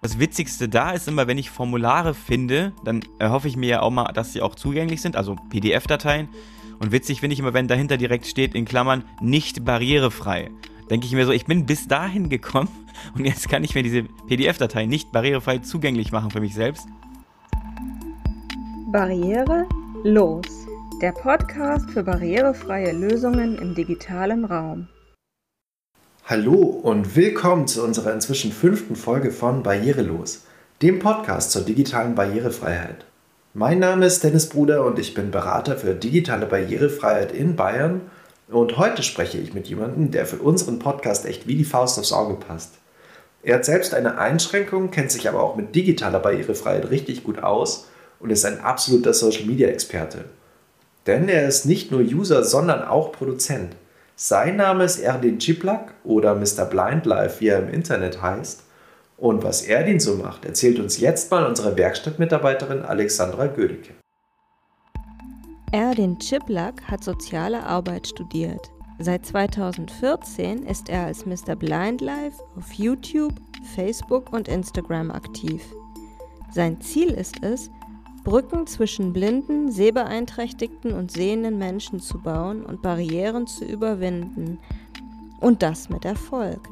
Das Witzigste da ist immer, wenn ich Formulare finde, dann erhoffe ich mir ja auch mal, dass sie auch zugänglich sind, also PDF-Dateien. Und witzig finde ich immer, wenn dahinter direkt steht, in Klammern, nicht barrierefrei. Denke ich mir so, ich bin bis dahin gekommen und jetzt kann ich mir diese PDF-Datei nicht barrierefrei zugänglich machen für mich selbst. Barriere los. Der Podcast für barrierefreie Lösungen im digitalen Raum. Hallo und willkommen zu unserer inzwischen fünften Folge von Barrierelos, dem Podcast zur digitalen Barrierefreiheit. Mein Name ist Dennis Bruder und ich bin Berater für digitale Barrierefreiheit in Bayern und heute spreche ich mit jemandem, der für unseren Podcast echt wie die Faust aufs Auge passt. Er hat selbst eine Einschränkung, kennt sich aber auch mit digitaler Barrierefreiheit richtig gut aus und ist ein absoluter Social-Media-Experte. Denn er ist nicht nur User, sondern auch Produzent – sein Name ist Erdin Chiplak oder Mr. Blindlife, wie er im Internet heißt. Und was Erdin so macht, erzählt uns jetzt mal unsere Werkstattmitarbeiterin Alexandra Gödecke. Erdin Chiplak hat soziale Arbeit studiert. Seit 2014 ist er als Mr. Blindlife auf YouTube, Facebook und Instagram aktiv. Sein Ziel ist es, Brücken zwischen blinden, sehbeeinträchtigten und sehenden Menschen zu bauen und Barrieren zu überwinden. Und das mit Erfolg.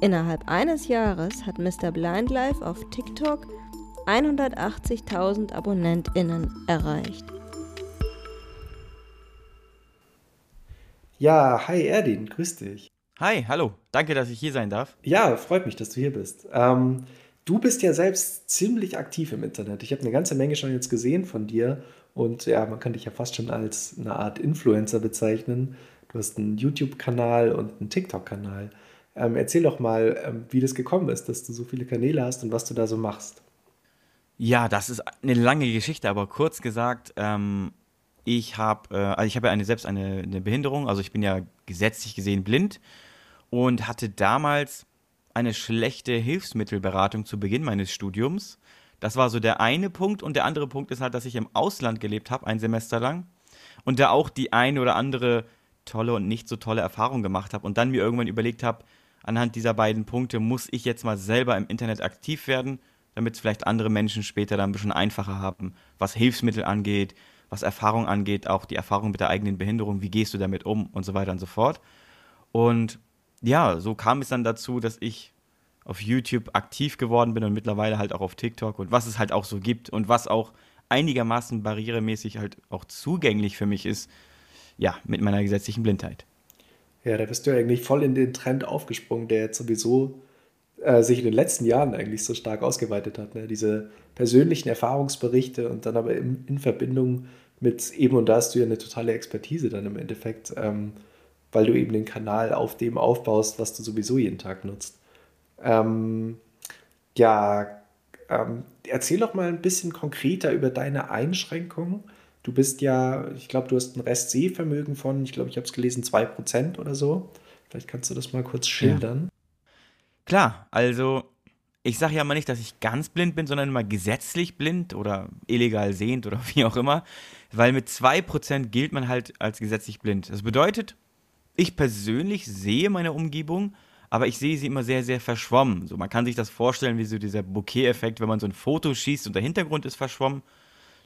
Innerhalb eines Jahres hat Mr. Blindlife auf TikTok 180.000 AbonnentInnen erreicht. Ja, hi Erdin, grüß dich. Hi, hallo, danke, dass ich hier sein darf. Ja, freut mich, dass du hier bist. Ähm, Du bist ja selbst ziemlich aktiv im Internet. Ich habe eine ganze Menge schon jetzt gesehen von dir und ja, man kann dich ja fast schon als eine Art Influencer bezeichnen. Du hast einen YouTube-Kanal und einen TikTok-Kanal. Ähm, erzähl doch mal, ähm, wie das gekommen ist, dass du so viele Kanäle hast und was du da so machst. Ja, das ist eine lange Geschichte, aber kurz gesagt, ähm, ich habe äh, also habe ja eine, selbst eine, eine Behinderung, also ich bin ja gesetzlich gesehen blind und hatte damals eine schlechte Hilfsmittelberatung zu Beginn meines Studiums. Das war so der eine Punkt. Und der andere Punkt ist halt, dass ich im Ausland gelebt habe, ein Semester lang. Und da auch die eine oder andere tolle und nicht so tolle Erfahrung gemacht habe. Und dann mir irgendwann überlegt habe, anhand dieser beiden Punkte muss ich jetzt mal selber im Internet aktiv werden, damit es vielleicht andere Menschen später dann ein bisschen einfacher haben, was Hilfsmittel angeht, was Erfahrung angeht, auch die Erfahrung mit der eigenen Behinderung, wie gehst du damit um und so weiter und so fort. Und ja, so kam es dann dazu, dass ich auf YouTube aktiv geworden bin und mittlerweile halt auch auf TikTok und was es halt auch so gibt und was auch einigermaßen barrieremäßig halt auch zugänglich für mich ist, ja, mit meiner gesetzlichen Blindheit. Ja, da bist du eigentlich voll in den Trend aufgesprungen, der jetzt sowieso äh, sich in den letzten Jahren eigentlich so stark ausgeweitet hat. Ne? Diese persönlichen Erfahrungsberichte und dann aber in, in, Verbindung mit eben, und da hast du ja eine totale Expertise dann im Endeffekt, ähm, weil du eben den Kanal auf dem aufbaust, was du sowieso jeden Tag nutzt. Ähm, ja, ähm, erzähl doch mal ein bisschen konkreter über deine Einschränkungen. Du bist ja, ich glaube, du hast ein Restsehvermögen von, ich glaube, ich habe es gelesen, 2% oder so. Vielleicht kannst du das mal kurz schildern. Ja. Klar, also ich sage ja mal nicht, dass ich ganz blind bin, sondern immer gesetzlich blind oder illegal sehend oder wie auch immer, weil mit 2% gilt man halt als gesetzlich blind. Das bedeutet, ich persönlich sehe meine Umgebung, aber ich sehe sie immer sehr, sehr verschwommen. So, man kann sich das vorstellen wie so dieser Bokeh-Effekt, wenn man so ein Foto schießt und der Hintergrund ist verschwommen.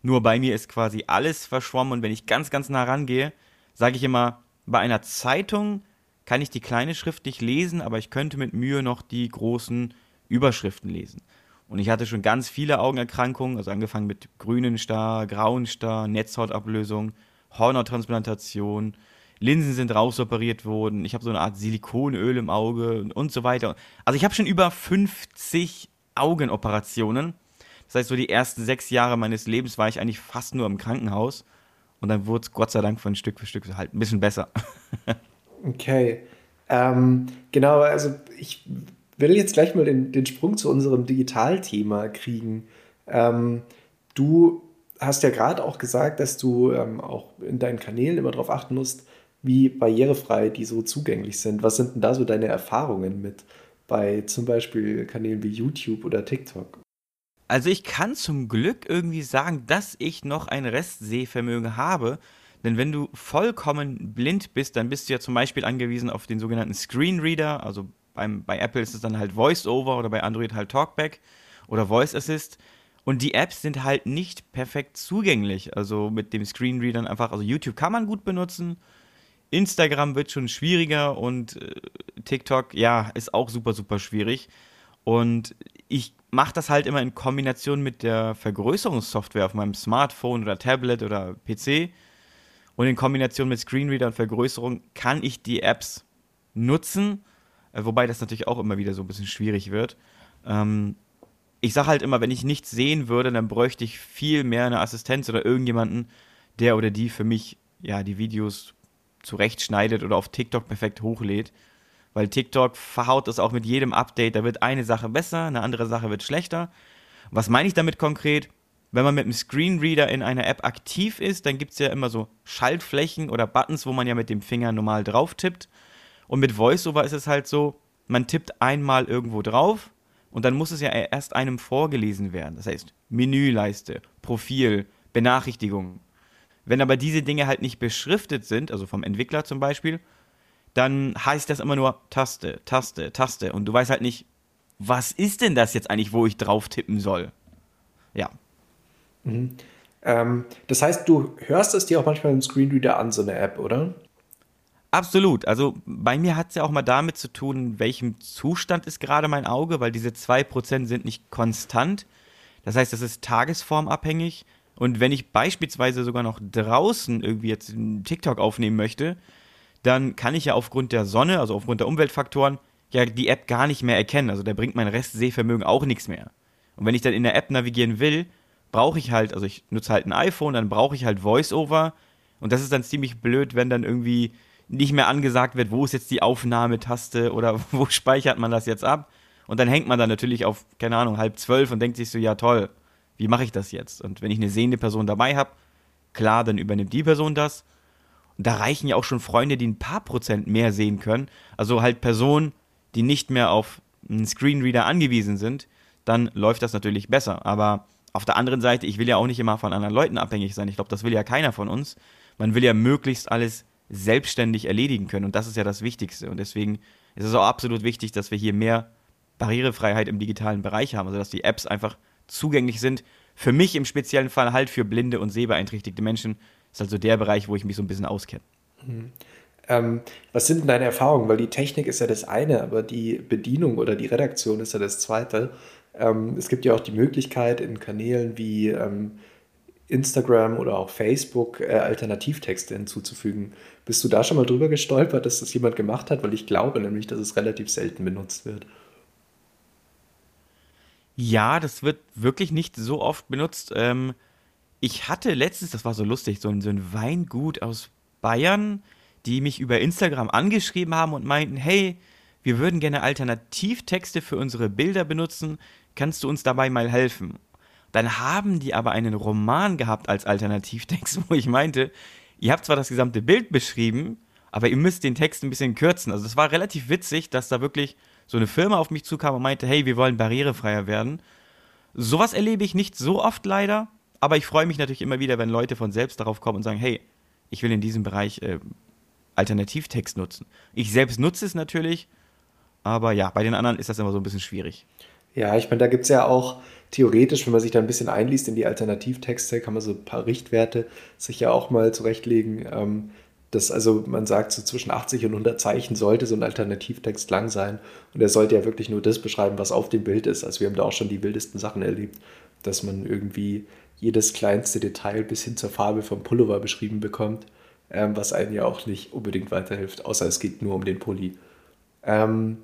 Nur bei mir ist quasi alles verschwommen und wenn ich ganz, ganz nah rangehe, sage ich immer, bei einer Zeitung kann ich die kleine Schrift nicht lesen, aber ich könnte mit Mühe noch die großen Überschriften lesen. Und ich hatte schon ganz viele Augenerkrankungen, also angefangen mit grünen Star, grauen Star, Netzhautablösung, Hornottransplantation, Linsen sind rausoperiert worden, ich habe so eine Art Silikonöl im Auge und so weiter. Also ich habe schon über 50 Augenoperationen. Das heißt, so die ersten sechs Jahre meines Lebens war ich eigentlich fast nur im Krankenhaus. Und dann wurde es Gott sei Dank von Stück für Stück halt ein bisschen besser. okay. Ähm, genau, also ich will jetzt gleich mal den, den Sprung zu unserem Digitalthema kriegen. Ähm, du hast ja gerade auch gesagt, dass du ähm, auch in deinen Kanälen immer darauf achten musst, wie barrierefrei die so zugänglich sind. Was sind denn da so deine Erfahrungen mit bei zum Beispiel Kanälen wie YouTube oder TikTok? Also ich kann zum Glück irgendwie sagen, dass ich noch ein Restsehvermögen habe. Denn wenn du vollkommen blind bist, dann bist du ja zum Beispiel angewiesen auf den sogenannten Screenreader, also Beim, bei Apple ist es dann halt VoiceOver oder bei Android halt Talkback oder Voice Assist. Und die Apps sind halt nicht perfekt zugänglich. Also mit dem Screenreadern einfach, also YouTube kann man gut benutzen. Instagram wird schon schwieriger und äh, TikTok, ja, ist auch super, super schwierig. Und ich mache das halt immer in Kombination mit der Vergrößerungssoftware auf meinem Smartphone oder Tablet oder PC. Und in Kombination mit Screenreader und Vergrößerung kann ich die Apps nutzen, äh, wobei das natürlich auch immer wieder so ein bisschen schwierig wird. Ähm, ich sage halt immer, wenn ich nichts sehen würde, dann bräuchte ich viel mehr eine Assistenz oder irgendjemanden, der oder die für mich ja die Videos zurechtschneidet oder auf TikTok perfekt hochlädt. Weil TikTok verhaut es auch mit jedem Update. Da wird eine Sache besser, eine andere Sache wird schlechter. Was meine ich damit konkret? Wenn man mit einem Screenreader in einer App aktiv ist, dann gibt es ja immer so Schaltflächen oder Buttons, wo man ja mit dem Finger normal drauf tippt. Und mit VoiceOver ist es halt so, man tippt einmal irgendwo drauf und dann muss es ja erst einem vorgelesen werden. Das heißt, Menüleiste, Profil, Benachrichtigung. Wenn aber diese Dinge halt nicht beschriftet sind, also vom Entwickler zum Beispiel, dann heißt das immer nur Taste, Taste, Taste. Und du weißt halt nicht, was ist denn das jetzt eigentlich, wo ich drauf tippen soll? Ja. Mhm. Ähm, das heißt, du hörst es dir auch manchmal im Screenreader an, so eine App, oder? Absolut. Also bei mir hat es ja auch mal damit zu tun, in welchem Zustand ist gerade mein Auge, weil diese 2% sind nicht konstant. Das heißt, das ist tagesformabhängig. Und wenn ich beispielsweise sogar noch draußen irgendwie jetzt einen TikTok aufnehmen möchte, dann kann ich ja aufgrund der Sonne, also aufgrund der Umweltfaktoren, ja die App gar nicht mehr erkennen. Also da bringt mein Restsehvermögen auch nichts mehr. Und wenn ich dann in der App navigieren will, brauche ich halt, also ich nutze halt ein iPhone, dann brauche ich halt VoiceOver. Und das ist dann ziemlich blöd, wenn dann irgendwie nicht mehr angesagt wird, wo ist jetzt die Aufnahmetaste oder wo speichert man das jetzt ab. Und dann hängt man dann natürlich auf, keine Ahnung, halb zwölf und denkt sich so, ja toll, wie mache ich das jetzt? Und wenn ich eine sehende Person dabei habe, klar, dann übernimmt die Person das. Und da reichen ja auch schon Freunde, die ein paar Prozent mehr sehen können. Also halt Personen, die nicht mehr auf einen Screenreader angewiesen sind, dann läuft das natürlich besser. Aber auf der anderen Seite, ich will ja auch nicht immer von anderen Leuten abhängig sein. Ich glaube, das will ja keiner von uns. Man will ja möglichst alles selbstständig erledigen können. Und das ist ja das Wichtigste. Und deswegen ist es auch absolut wichtig, dass wir hier mehr Barrierefreiheit im digitalen Bereich haben, also dass die Apps einfach zugänglich sind. Für mich im speziellen Fall halt für blinde und sehbeeinträchtigte Menschen ist also der Bereich, wo ich mich so ein bisschen auskenne. Mhm. Ähm, was sind denn deine Erfahrungen? Weil die Technik ist ja das eine, aber die Bedienung oder die Redaktion ist ja das zweite. Ähm, es gibt ja auch die Möglichkeit in Kanälen wie ähm, Instagram oder auch Facebook äh, Alternativtexte hinzuzufügen. Bist du da schon mal drüber gestolpert, dass das jemand gemacht hat? Weil ich glaube nämlich, dass es relativ selten benutzt wird. Ja, das wird wirklich nicht so oft benutzt. Ähm, ich hatte letztens, das war so lustig, so ein, so ein Weingut aus Bayern, die mich über Instagram angeschrieben haben und meinten, hey, wir würden gerne Alternativtexte für unsere Bilder benutzen, kannst du uns dabei mal helfen? Dann haben die aber einen Roman gehabt als Alternativtext, wo ich meinte, ihr habt zwar das gesamte Bild beschrieben, aber ihr müsst den Text ein bisschen kürzen. Also es war relativ witzig, dass da wirklich so eine Firma auf mich zukam und meinte, hey, wir wollen barrierefreier werden. Sowas erlebe ich nicht so oft leider, aber ich freue mich natürlich immer wieder, wenn Leute von selbst darauf kommen und sagen, hey, ich will in diesem Bereich äh, Alternativtext nutzen. Ich selbst nutze es natürlich, aber ja, bei den anderen ist das immer so ein bisschen schwierig. Ja, ich meine, da gibt es ja auch theoretisch, wenn man sich da ein bisschen einliest in die Alternativtexte, kann man so ein paar Richtwerte sich ja auch mal zurechtlegen. Ähm, das, also man sagt, so zwischen 80 und 100 Zeichen sollte so ein Alternativtext lang sein. Und er sollte ja wirklich nur das beschreiben, was auf dem Bild ist. Also wir haben da auch schon die wildesten Sachen erlebt, dass man irgendwie jedes kleinste Detail bis hin zur Farbe vom Pullover beschrieben bekommt, ähm, was einem ja auch nicht unbedingt weiterhilft, außer es geht nur um den Pulli. Ähm,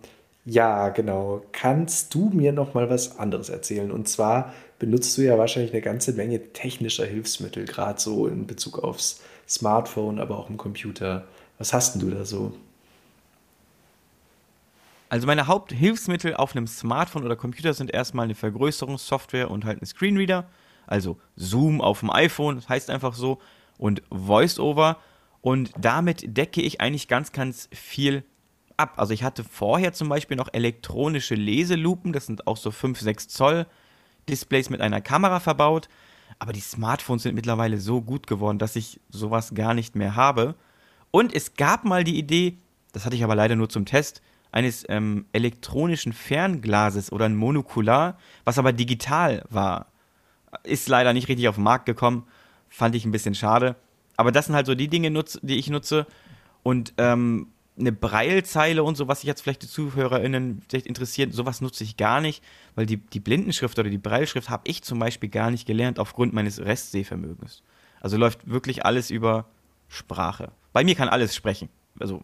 ja, genau. Kannst du mir noch mal was anderes erzählen? Und zwar benutzt du ja wahrscheinlich eine ganze Menge technischer Hilfsmittel, gerade so in Bezug aufs Smartphone, aber auch im Computer. Was hast denn du da so? Also meine Haupthilfsmittel auf einem Smartphone oder Computer sind erstmal eine Vergrößerungssoftware und halt ein Screenreader. Also Zoom auf dem iPhone, das heißt einfach so, und VoiceOver. Und damit decke ich eigentlich ganz, ganz viel ab. Also ich hatte vorher zum Beispiel noch elektronische Leselupen, das sind auch so 5, 6 Zoll Displays mit einer Kamera verbaut. Aber die Smartphones sind mittlerweile so gut geworden, dass ich sowas gar nicht mehr habe. Und es gab mal die Idee, das hatte ich aber leider nur zum Test, eines ähm, elektronischen Fernglases oder ein Monokular, was aber digital war. Ist leider nicht richtig auf den Markt gekommen, fand ich ein bisschen schade. Aber das sind halt so die Dinge, die ich nutze. Und ähm, eine Breilzeile und so, was sich jetzt vielleicht die ZuhörerInnen vielleicht interessiert, sowas nutze ich gar nicht, weil die, die Blindenschrift oder die Breilschrift habe ich zum Beispiel gar nicht gelernt aufgrund meines Restsehvermögens. Also läuft wirklich alles über Sprache. Bei mir kann alles sprechen. Also.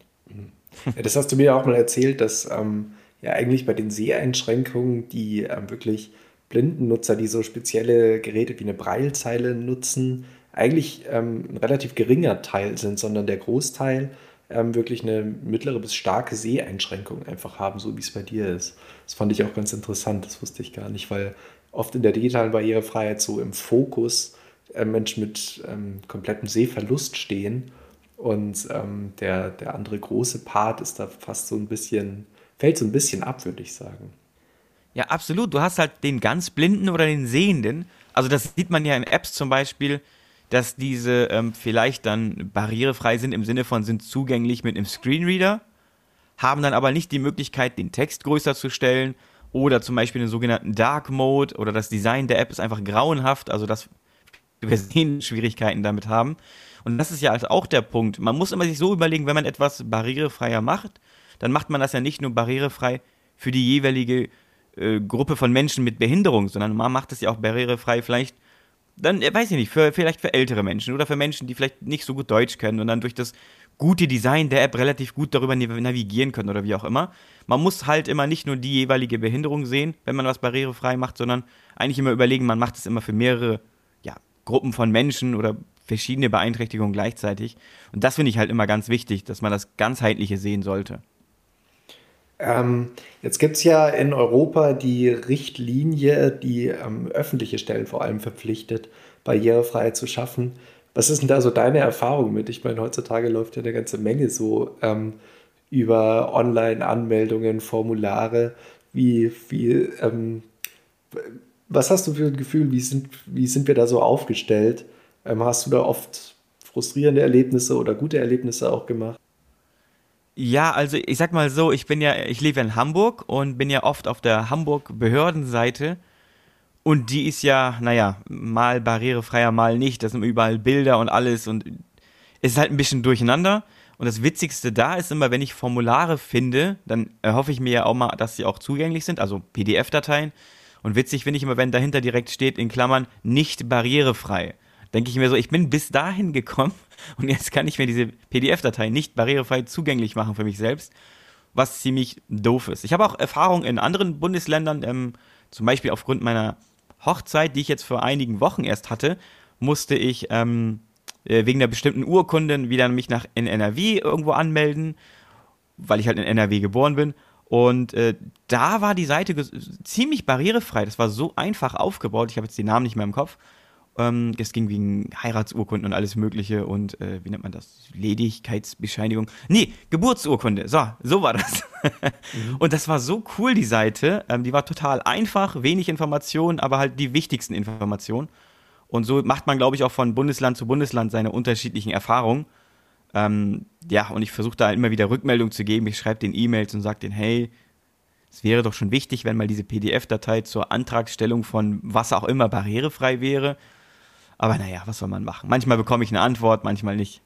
Ja, das hast du mir auch mal erzählt, dass ähm, ja eigentlich bei den Seheinschränkungen die ähm, wirklich blinden Nutzer, die so spezielle Geräte wie eine Breilzeile nutzen, eigentlich ähm, ein relativ geringer Teil sind, sondern der Großteil ähm, wirklich eine mittlere bis starke Seheinschränkung einfach haben, so wie es bei dir ist. Das fand ich auch ganz interessant, das wusste ich gar nicht, weil oft in der digitalen Barrierefreiheit so im Fokus äh, Menschen mit ähm, komplettem Sehverlust stehen und ähm, der, der andere große Part ist da fast so ein bisschen, fällt so ein bisschen ab, würde ich sagen. Ja, absolut. Du hast halt den ganz Blinden oder den Sehenden. Also das sieht man ja in Apps zum Beispiel, dass diese ähm, vielleicht dann barrierefrei sind im Sinne von sind zugänglich mit einem Screenreader, haben dann aber nicht die Möglichkeit, den Text größer zu stellen oder zum Beispiel den sogenannten Dark Mode oder das Design der App ist einfach grauenhaft, also dass wir sehen Schwierigkeiten damit haben. Und das ist ja also auch der Punkt. Man muss immer sich so überlegen, wenn man etwas barrierefreier macht, dann macht man das ja nicht nur barrierefrei für die jeweilige äh, Gruppe von Menschen mit Behinderung, sondern man macht es ja auch barrierefrei vielleicht dann, äh, weiß ich nicht, für, vielleicht für ältere Menschen oder für Menschen, die vielleicht nicht so gut Deutsch können und dann durch das gute Design der App relativ gut darüber navigieren können oder wie auch immer. Man muss halt immer nicht nur die jeweilige Behinderung sehen, wenn man was barrierefrei macht, sondern eigentlich immer überlegen, man macht es immer für mehrere ja, Gruppen von Menschen oder verschiedene Beeinträchtigungen gleichzeitig. Und das finde ich halt immer ganz wichtig, dass man das Ganzheitliche sehen sollte. Ähm, jetzt gibt es ja in Europa die Richtlinie, die ähm, öffentliche Stellen vor allem verpflichtet, Barrierefreiheit zu schaffen. Was ist denn da so deine Erfahrung mit? Ich meine, heutzutage läuft ja eine ganze Menge so ähm, über Online-Anmeldungen, Formulare. Wie, wie, ähm, was hast du für ein Gefühl? Wie sind, wie sind wir da so aufgestellt? Ähm, hast du da oft frustrierende Erlebnisse oder gute Erlebnisse auch gemacht? Ja, also ich sag mal so, ich bin ja, ich lebe in Hamburg und bin ja oft auf der Hamburg-Behördenseite. Und die ist ja, naja, mal barrierefreier, mal nicht. Da sind überall Bilder und alles und es ist halt ein bisschen durcheinander. Und das Witzigste da ist immer, wenn ich Formulare finde, dann erhoffe ich mir ja auch mal, dass sie auch zugänglich sind, also PDF-Dateien. Und witzig finde ich immer, wenn dahinter direkt steht in Klammern nicht barrierefrei denke ich mir so, ich bin bis dahin gekommen und jetzt kann ich mir diese PDF-Datei nicht barrierefrei zugänglich machen für mich selbst, was ziemlich doof ist. Ich habe auch Erfahrung in anderen Bundesländern, ähm, zum Beispiel aufgrund meiner Hochzeit, die ich jetzt vor einigen Wochen erst hatte, musste ich ähm, äh, wegen einer bestimmten Urkunde wieder mich nach in NRW irgendwo anmelden, weil ich halt in NRW geboren bin. Und äh, da war die Seite ziemlich barrierefrei. Das war so einfach aufgebaut. Ich habe jetzt den Namen nicht mehr im Kopf. Ähm, es ging wegen Heiratsurkunden und alles Mögliche und äh, wie nennt man das? Ledigkeitsbescheinigung. Nee, Geburtsurkunde. So, so war das. mhm. Und das war so cool, die Seite. Ähm, die war total einfach, wenig Informationen, aber halt die wichtigsten Informationen. Und so macht man, glaube ich, auch von Bundesland zu Bundesland seine unterschiedlichen Erfahrungen. Ähm, ja, und ich versuche da immer wieder Rückmeldung zu geben. Ich schreibe den E-Mails und sage denen, hey, es wäre doch schon wichtig, wenn mal diese PDF-Datei zur Antragstellung von was auch immer barrierefrei wäre. Aber naja, was soll man machen? Manchmal bekomme ich eine Antwort, manchmal nicht.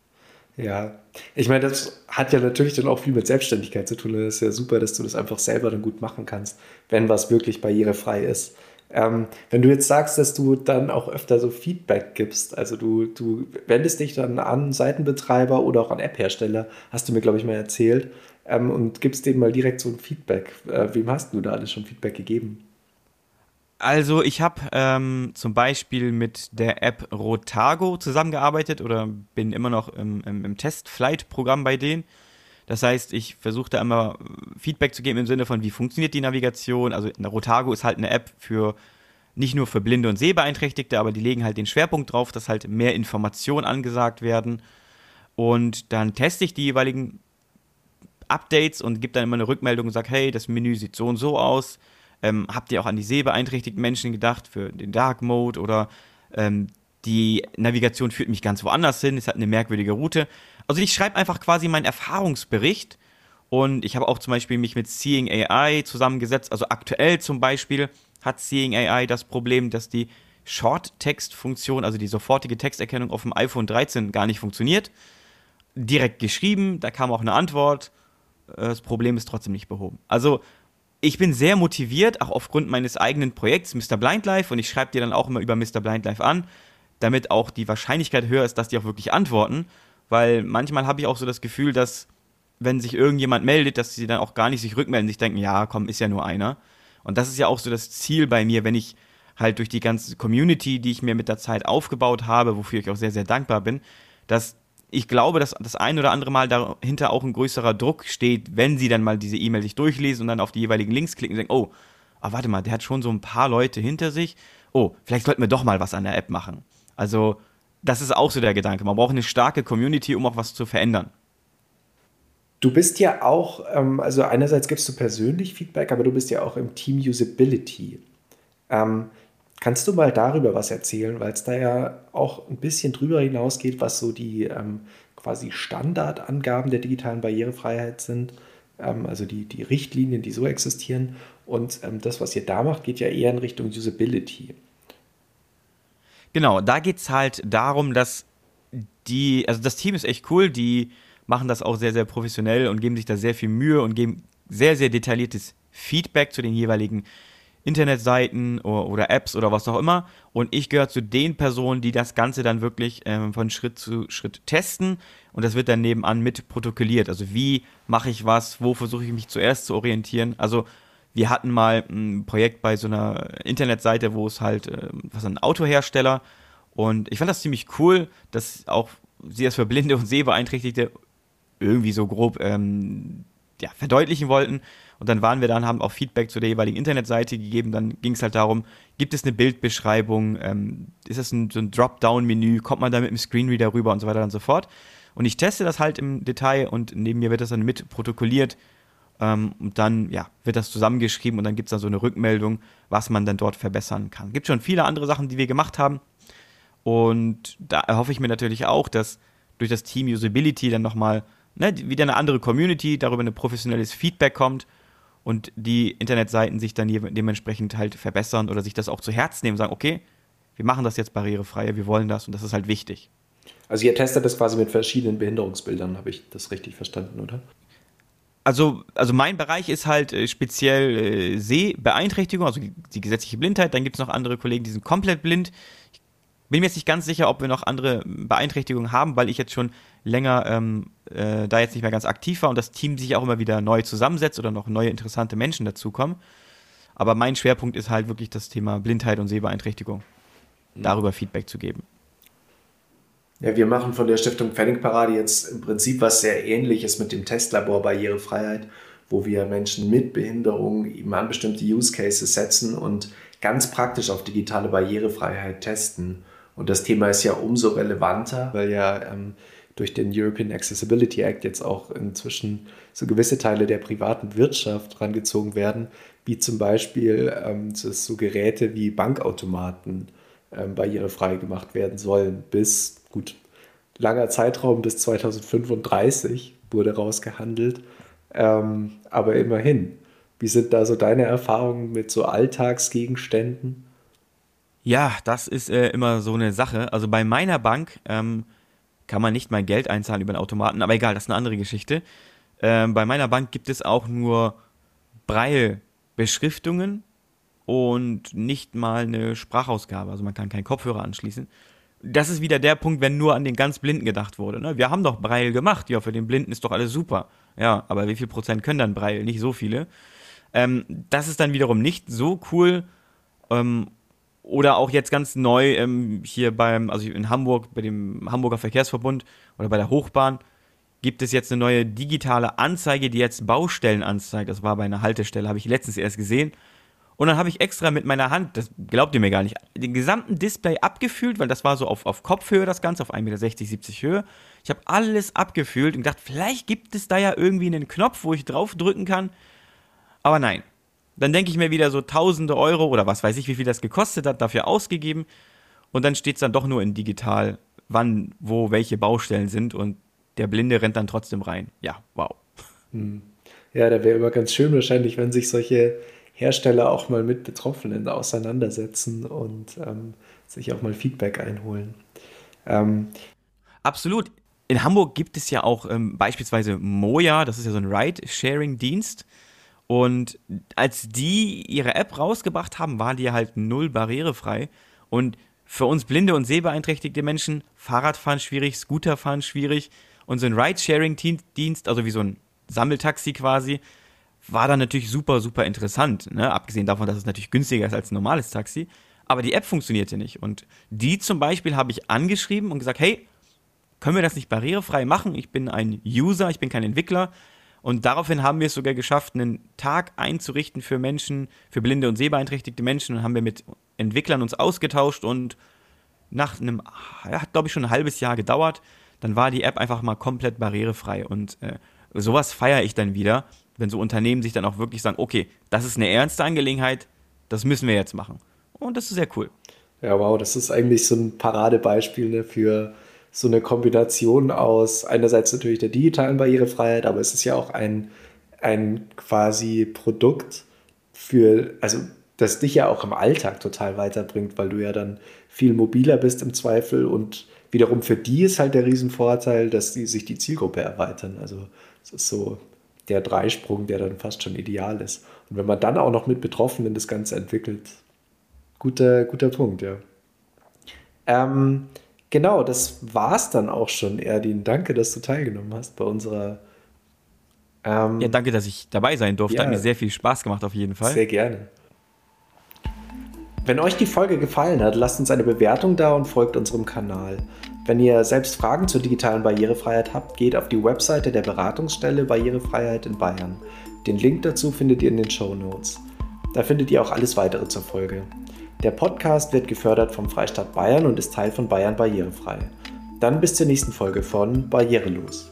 Ja, ich meine, das hat ja natürlich dann auch viel mit Selbstständigkeit zu tun. Das ist ja super, dass du das einfach selber dann gut machen kannst, wenn was wirklich barrierefrei ist. Ähm, wenn du jetzt sagst, dass du dann auch öfter so Feedback gibst, also du, du wendest dich dann an Seitenbetreiber oder auch an App-Hersteller, hast du mir, glaube ich, mal erzählt, ähm, und gibst denen mal direkt so ein Feedback. Äh, wem hast du da alles schon Feedback gegeben? Also ich habe ähm, zum Beispiel mit der App Rotago zusammengearbeitet oder bin immer noch im, im, im Test-Flight-Programm bei denen. Das heißt, ich versuche da immer Feedback zu geben im Sinne von, wie funktioniert die Navigation. Also Rotago ist halt eine App für nicht nur für Blinde und Sehbeeinträchtigte, aber die legen halt den Schwerpunkt drauf, dass halt mehr Informationen angesagt werden. Und dann teste ich die jeweiligen Updates und gebe dann immer eine Rückmeldung und sage, hey, das Menü sieht so und so aus ähm, habt ihr auch an die sehbeeinträchtigten Menschen gedacht für den Dark Mode oder ähm, die Navigation führt mich ganz woanders hin, es hat eine merkwürdige Route. Also ich schreibe einfach quasi meinen Erfahrungsbericht Und ich habe auch zum Beispiel mich mit Seeing AI zusammengesetzt. Also aktuell zum Beispiel hat Seeing AI das Problem, dass die Short-Text-Funktion, also die sofortige Texterkennung auf dem iPhone 13 gar nicht funktioniert. Direkt geschrieben, da kam auch eine Antwort. Äh, das Problem ist trotzdem nicht behoben. Also ich bin sehr motiviert, auch aufgrund meines eigenen Projekts Mr. Blind Life und ich schreibe dir dann auch immer über Mr. Blind Life an, damit auch die Wahrscheinlichkeit höher ist, dass die auch wirklich antworten, weil manchmal habe ich auch so das Gefühl, dass wenn sich irgendjemand meldet, dass sie dann auch gar nicht sich rückmelden, sich denken, ja, komm, ist ja nur einer. Und das ist ja auch so das Ziel bei mir, wenn ich halt durch die ganze Community, die ich mir mit der Zeit aufgebaut habe, wofür ich auch sehr, sehr dankbar bin, dass ich glaube, dass das ein oder andere Mal dahinter auch ein größerer Druck steht, wenn sie dann mal diese E-Mail sich durchlesen und dann auf die jeweiligen Links klicken und denken, oh, ah, warte mal, der hat schon so ein paar Leute hinter sich. Oh, vielleicht sollten wir doch mal was an der App machen. Also, das ist auch so der Gedanke. Man braucht eine starke Community, um auch was zu verändern. Du bist ja auch, ähm, also einerseits gibst du persönlich Feedback, aber du bist ja auch im Team Usability. Ähm, Kannst du mal darüber was erzählen, weil es da ja auch ein bisschen drüber hinausgeht, was so die ähm, quasi Standardangaben der digitalen Barrierefreiheit sind, ähm, also die, die Richtlinien, die so existieren. Und ähm, das, was ihr da macht, geht ja eher in Richtung Usability. Genau, da geht es halt darum, dass die, also das Team ist echt cool, die machen das auch sehr, sehr professionell und geben sich da sehr viel Mühe und geben sehr, sehr detailliertes Feedback zu den jeweiligen Internetseiten oder, oder, Apps oder was auch immer. Und ich gehöre zu den Personen, die das Ganze dann wirklich ähm, von Schritt zu Schritt testen. Und das wird dann nebenan mit protokolliert. Also wie mache ich was, wo versuche ich mich zuerst zu orientieren. Also wir hatten mal ein Projekt bei so einer Internetseite, wo es halt, äh, was ein Autohersteller. Und ich fand das ziemlich cool, dass auch sie das für Blinde und Sehbeeinträchtigte irgendwie so grob ähm, ja, verdeutlichen wollten. Und dann waren wir dann, haben auch Feedback zu der jeweiligen Internetseite gegeben. Dann ging es halt darum, gibt es eine Bildbeschreibung, ähm, ist das ein, so ein Dropdown-Menü, kommt man da mit dem Screenreader rüber und so weiter und so fort. Und ich teste das halt im Detail und neben mir wird das dann mit protokolliert. Ähm, und dann ja, wird das zusammengeschrieben und dann gibt es dann so eine Rückmeldung, was man dann dort verbessern kann. Gibt schon viele andere Sachen, die wir gemacht haben. Und da erhoffe ich mir natürlich auch, dass durch das Team Usability dann nochmal ne, wieder eine andere Community, darüber ein professionelles Feedback kommt und die Internetseiten sich dann dementsprechend halt verbessern oder sich das auch zu Herzen nehmen und sagen, okay, wir machen das jetzt barrierefrei, wir wollen das und das ist halt wichtig. Also ihr testet das quasi mit verschiedenen Behinderungsbildern, habe ich das richtig verstanden, oder? Also, also mein Bereich ist halt äh, speziell äh, Sehbeeinträchtigung, also die, die gesetzliche Blindheit. Dann gibt es noch andere Kollegen, die sind komplett blind. Ich bin mir jetzt nicht ganz sicher, ob wir noch andere Beeinträchtigungen haben, weil ich jetzt schon länger ähm, äh, da jetzt nicht mehr ganz aktiv war und das Team sich auch immer wieder neu zusammensetzt oder noch neue interessante Menschen dazukommen. Aber mein Schwerpunkt ist halt wirklich das Thema Blindheit und Sehbeeinträchtigung. Mhm. Darüber Feedback zu geben. Ja, wir machen von der Stiftung Pfennigparade jetzt im Prinzip was sehr ähnliches mit dem Testlabor Barrierefreiheit, wo wir Menschen mit Behinderung eben an bestimmte Use Cases setzen und ganz praktisch auf digitale Barrierefreiheit testen. Und das Thema ist ja umso relevanter, weil ja ähm, durch den European Accessibility Act jetzt auch inzwischen so gewisse Teile der privaten Wirtschaft rangezogen werden, wie zum Beispiel ähm, so Geräte wie Bankautomaten ähm, barrierefrei gemacht werden sollen. Bis, gut, langer Zeitraum bis 2035 wurde rausgehandelt, ähm, aber immerhin. Wie sind da so deine Erfahrungen mit so Alltagsgegenständen? Ja, das ist äh, immer so eine Sache. Also bei meiner Bank ähm, kann man nicht mal Geld einzahlen über den Automaten, aber egal, das ist eine andere Geschichte. Ähm, bei meiner Bank gibt es auch nur Braille-Beschriftungen und nicht mal eine Sprachausgabe. Also man kann keinen Kopfhörer anschließen. Das ist wieder der Punkt, wenn nur an den ganz Blinden gedacht wurde. Ne? Wir haben doch Braille gemacht. Ja, für den Blinden ist doch alles super. Ja, aber wie viel Prozent können dann Braille? Nicht so viele. Ähm, das ist dann wiederum nicht so cool. Ähm, oder auch jetzt ganz neu ähm, hier beim, also in Hamburg, bei dem Hamburger Verkehrsverbund oder bei der Hochbahn, gibt es jetzt eine neue digitale Anzeige, die jetzt Baustellen anzeigt. Das war bei einer Haltestelle, habe ich letztens erst gesehen. Und dann habe ich extra mit meiner Hand, das glaubt ihr mir gar nicht, den gesamten Display abgefühlt, weil das war so auf, auf Kopfhöhe das Ganze, auf 1,60 Meter, 70 Höhe. Ich habe alles abgefühlt und gedacht, vielleicht gibt es da ja irgendwie einen Knopf, wo ich drauf drücken kann. Aber nein, dann denke ich mir wieder so tausende Euro oder was weiß ich, wie viel das gekostet hat, dafür ausgegeben. Und dann steht es dann doch nur in digital, wann, wo, welche Baustellen sind und der Blinde rennt dann trotzdem rein. Ja, wow. Hm. Ja, da wäre immer ganz schön wahrscheinlich, wenn sich solche Hersteller auch mal mit Betroffenen auseinandersetzen und ähm, sich auch mal Feedback einholen. Ähm, Absolut. In Hamburg gibt es ja auch ähm, beispielsweise Moja, das ist ja so ein Ride-Sharing-Dienst. Und als die ihre App rausgebracht haben, war die halt null barrierefrei. Und für uns blinde und sehbeeinträchtigte Menschen, Fahrradfahren schwierig, Scooterfahren schwierig. Und so ein Ride-Sharing-Dienst, also wie so ein Sammeltaxi quasi, war dann natürlich super, super interessant. Ne? Abgesehen davon, dass es natürlich günstiger ist als ein normales Taxi. Aber die App funktionierte nicht. Und die zum Beispiel habe ich angeschrieben und gesagt, hey, können wir das nicht barrierefrei machen? Ich bin ein User, ich bin kein Entwickler. Und daraufhin haben wir es sogar geschafft, einen Tag einzurichten für Menschen, für blinde und sehbeeinträchtigte Menschen. Und haben wir mit Entwicklern uns ausgetauscht und nach einem, hat glaube ich schon ein halbes Jahr gedauert, dann war die App einfach mal komplett barrierefrei. Und äh, sowas feiere ich dann wieder, wenn so Unternehmen sich dann auch wirklich sagen, okay, das ist eine ernste Angelegenheit, das müssen wir jetzt machen. Und das ist sehr cool. Ja, wow, das ist eigentlich so ein Paradebeispiel ne, für so eine Kombination aus einerseits natürlich der digitalen Barrierefreiheit, aber es ist ja auch ein, ein quasi Produkt für, also das dich ja auch im Alltag total weiterbringt, weil du ja dann viel mobiler bist im Zweifel und wiederum für die ist halt der Riesenvorteil, dass die, sich die Zielgruppe erweitern. Also es ist so der Dreisprung, der dann fast schon ideal ist. Und wenn man dann auch noch mit Betroffenen das Ganze entwickelt, guter, guter Punkt, ja. Ähm, Genau, das war's dann auch schon, Erdin. Danke, dass du teilgenommen hast bei unserer. Ähm, ja, danke, dass ich dabei sein durfte. Ja, Hat mir sehr viel Spaß gemacht, auf jeden Fall. Sehr gerne. Wenn euch die Folge gefallen hat, lasst uns eine Bewertung da und folgt unserem Kanal. Wenn ihr selbst Fragen zur digitalen Barrierefreiheit habt, geht auf die Webseite der Beratungsstelle Barrierefreiheit in Bayern. Den Link dazu findet ihr in den Show Notes. Da findet ihr auch alles weitere zur Folge. Der Podcast wird gefördert vom Freistaat Bayern und ist Teil von Bayern Barrierefrei. Dann bis zur nächsten Folge von Barrierelos.